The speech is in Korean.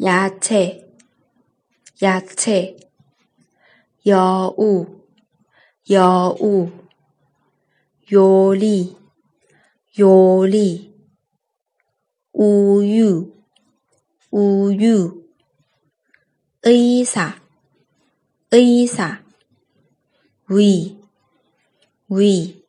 야채, 야채, 여우, 여우, 요리, 요리, 우유, 우유, 의사, 의사, 위, 위,